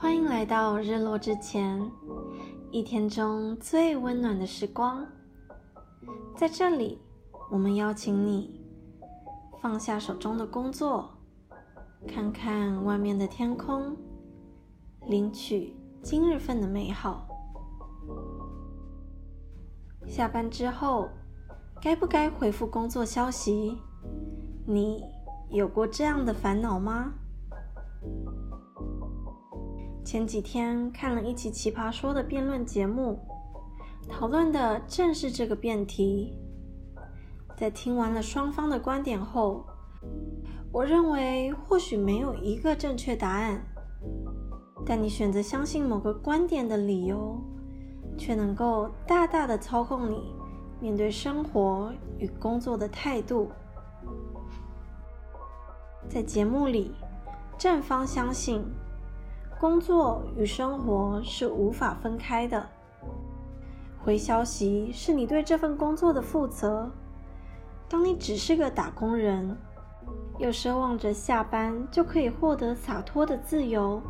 欢迎来到日落之前，一天中最温暖的时光。在这里，我们邀请你放下手中的工作，看看外面的天空，领取今日份的美好。下班之后，该不该回复工作消息？你有过这样的烦恼吗？前几天看了一期《奇葩说》的辩论节目，讨论的正是这个辩题。在听完了双方的观点后，我认为或许没有一个正确答案，但你选择相信某个观点的理由，却能够大大的操控你面对生活与工作的态度。在节目里，正方相信。工作与生活是无法分开的。回消息是你对这份工作的负责。当你只是个打工人，又奢望着下班就可以获得洒脱的自由，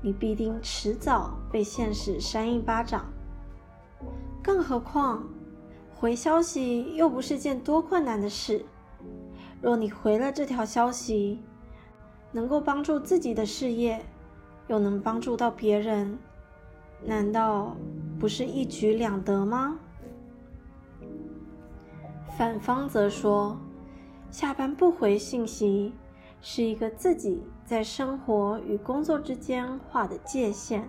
你必定迟早被现实扇一巴掌。更何况，回消息又不是件多困难的事。若你回了这条消息，能够帮助自己的事业。又能帮助到别人，难道不是一举两得吗？反方则说，下班不回信息是一个自己在生活与工作之间画的界限。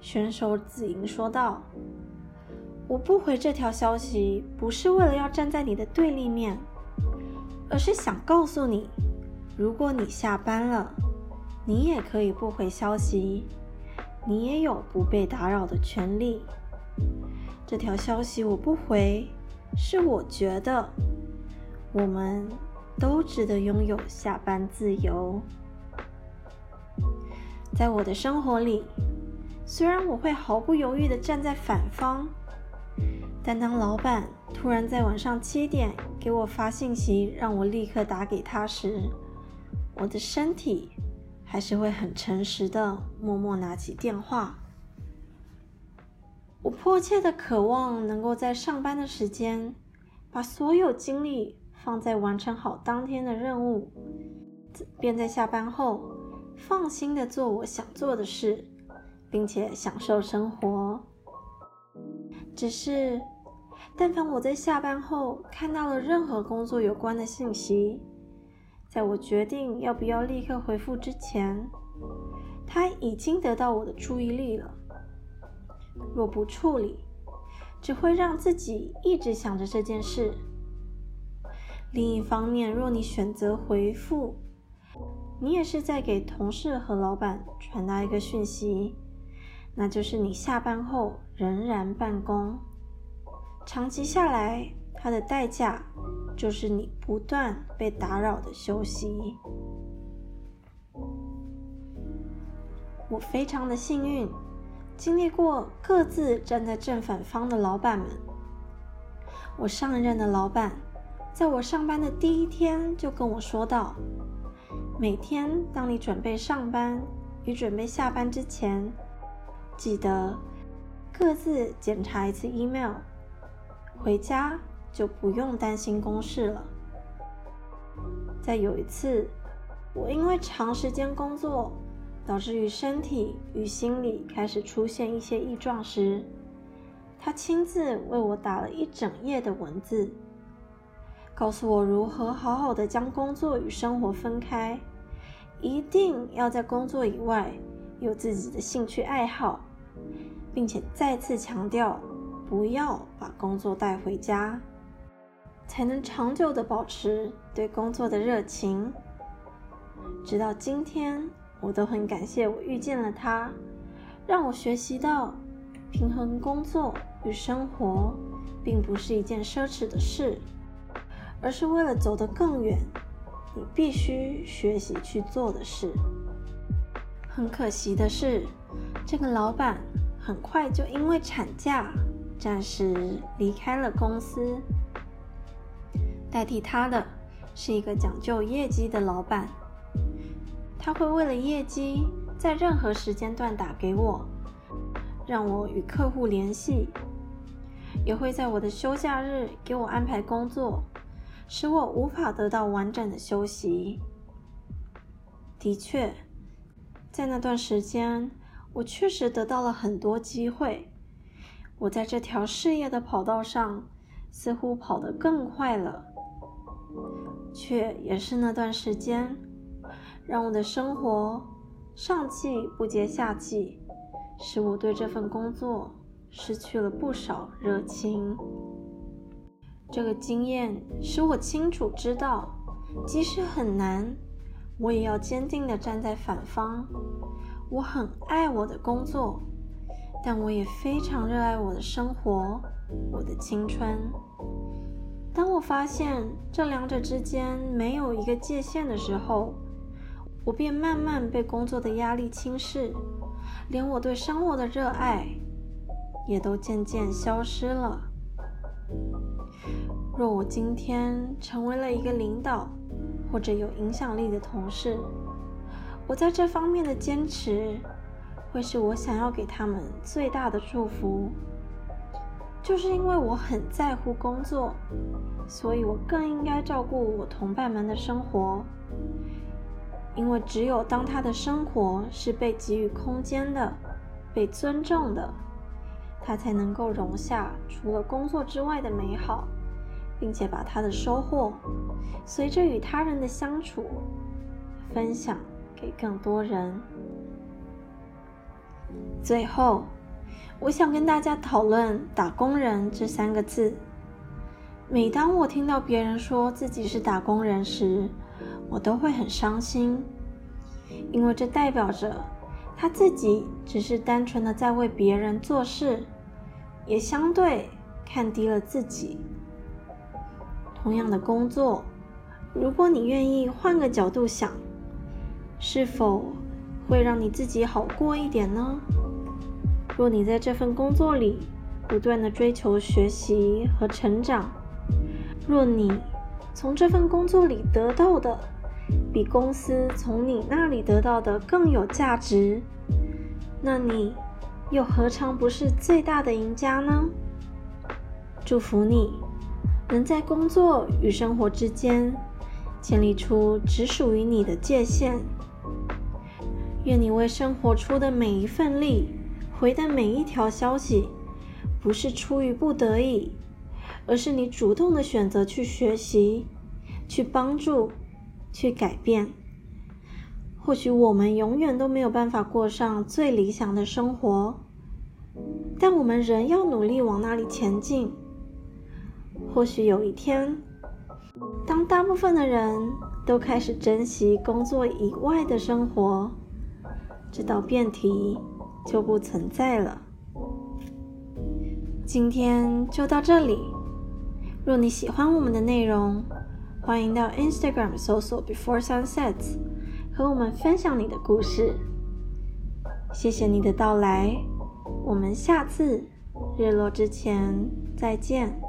选手子莹说道：“我不回这条消息，不是为了要站在你的对立面，而是想告诉你，如果你下班了。”你也可以不回消息，你也有不被打扰的权利。这条消息我不回，是我觉得我们都值得拥有下班自由。在我的生活里，虽然我会毫不犹豫地站在反方，但当老板突然在晚上七点给我发信息，让我立刻打给他时，我的身体。还是会很诚实的，默默拿起电话。我迫切的渴望能够在上班的时间，把所有精力放在完成好当天的任务，便在下班后放心的做我想做的事，并且享受生活。只是，但凡我在下班后看到了任何工作有关的信息，在我决定要不要立刻回复之前，他已经得到我的注意力了。若不处理，只会让自己一直想着这件事。另一方面，若你选择回复，你也是在给同事和老板传达一个讯息，那就是你下班后仍然办公。长期下来，它的代价。就是你不断被打扰的休息。我非常的幸运，经历过各自站在正反方的老板们。我上一任的老板，在我上班的第一天就跟我说道：每天当你准备上班与准备下班之前，记得各自检查一次 email，回家。就不用担心公事了。在有一次，我因为长时间工作，导致于身体与心理开始出现一些异状时，他亲自为我打了一整页的文字，告诉我如何好好的将工作与生活分开，一定要在工作以外有自己的兴趣爱好，并且再次强调不要把工作带回家。才能长久的保持对工作的热情。直到今天，我都很感谢我遇见了他，让我学习到平衡工作与生活，并不是一件奢侈的事，而是为了走得更远，你必须学习去做的事。很可惜的是，这个老板很快就因为产假，暂时离开了公司。代替他的是一个讲究业绩的老板，他会为了业绩在任何时间段打给我，让我与客户联系，也会在我的休假日给我安排工作，使我无法得到完整的休息。的确，在那段时间，我确实得到了很多机会。我在这条事业的跑道上，似乎跑得更快了，却也是那段时间，让我的生活上气不接下气，使我对这份工作失去了不少热情。这个经验使我清楚知道，即使很难。我也要坚定地站在反方。我很爱我的工作，但我也非常热爱我的生活，我的青春。当我发现这两者之间没有一个界限的时候，我便慢慢被工作的压力侵蚀，连我对生活的热爱也都渐渐消失了。若我今天成为了一个领导，或者有影响力的同事，我在这方面的坚持，会是我想要给他们最大的祝福。就是因为我很在乎工作，所以我更应该照顾我同伴们的生活。因为只有当他的生活是被给予空间的、被尊重的，他才能够容下除了工作之外的美好。并且把他的收获，随着与他人的相处，分享给更多人。最后，我想跟大家讨论“打工人”这三个字。每当我听到别人说自己是打工人时，我都会很伤心，因为这代表着他自己只是单纯的在为别人做事，也相对看低了自己。同样的工作，如果你愿意换个角度想，是否会让你自己好过一点呢？若你在这份工作里不断的追求学习和成长，若你从这份工作里得到的比公司从你那里得到的更有价值，那你又何尝不是最大的赢家呢？祝福你。能在工作与生活之间建立出只属于你的界限。愿你为生活出的每一份力，回的每一条消息，不是出于不得已，而是你主动的选择去学习、去帮助、去改变。或许我们永远都没有办法过上最理想的生活，但我们仍要努力往那里前进。或许有一天，当大部分的人都开始珍惜工作以外的生活，这道辩题就不存在了。今天就到这里。若你喜欢我们的内容，欢迎到 Instagram 搜索 Before Sunsets，和我们分享你的故事。谢谢你的到来，我们下次日落之前再见。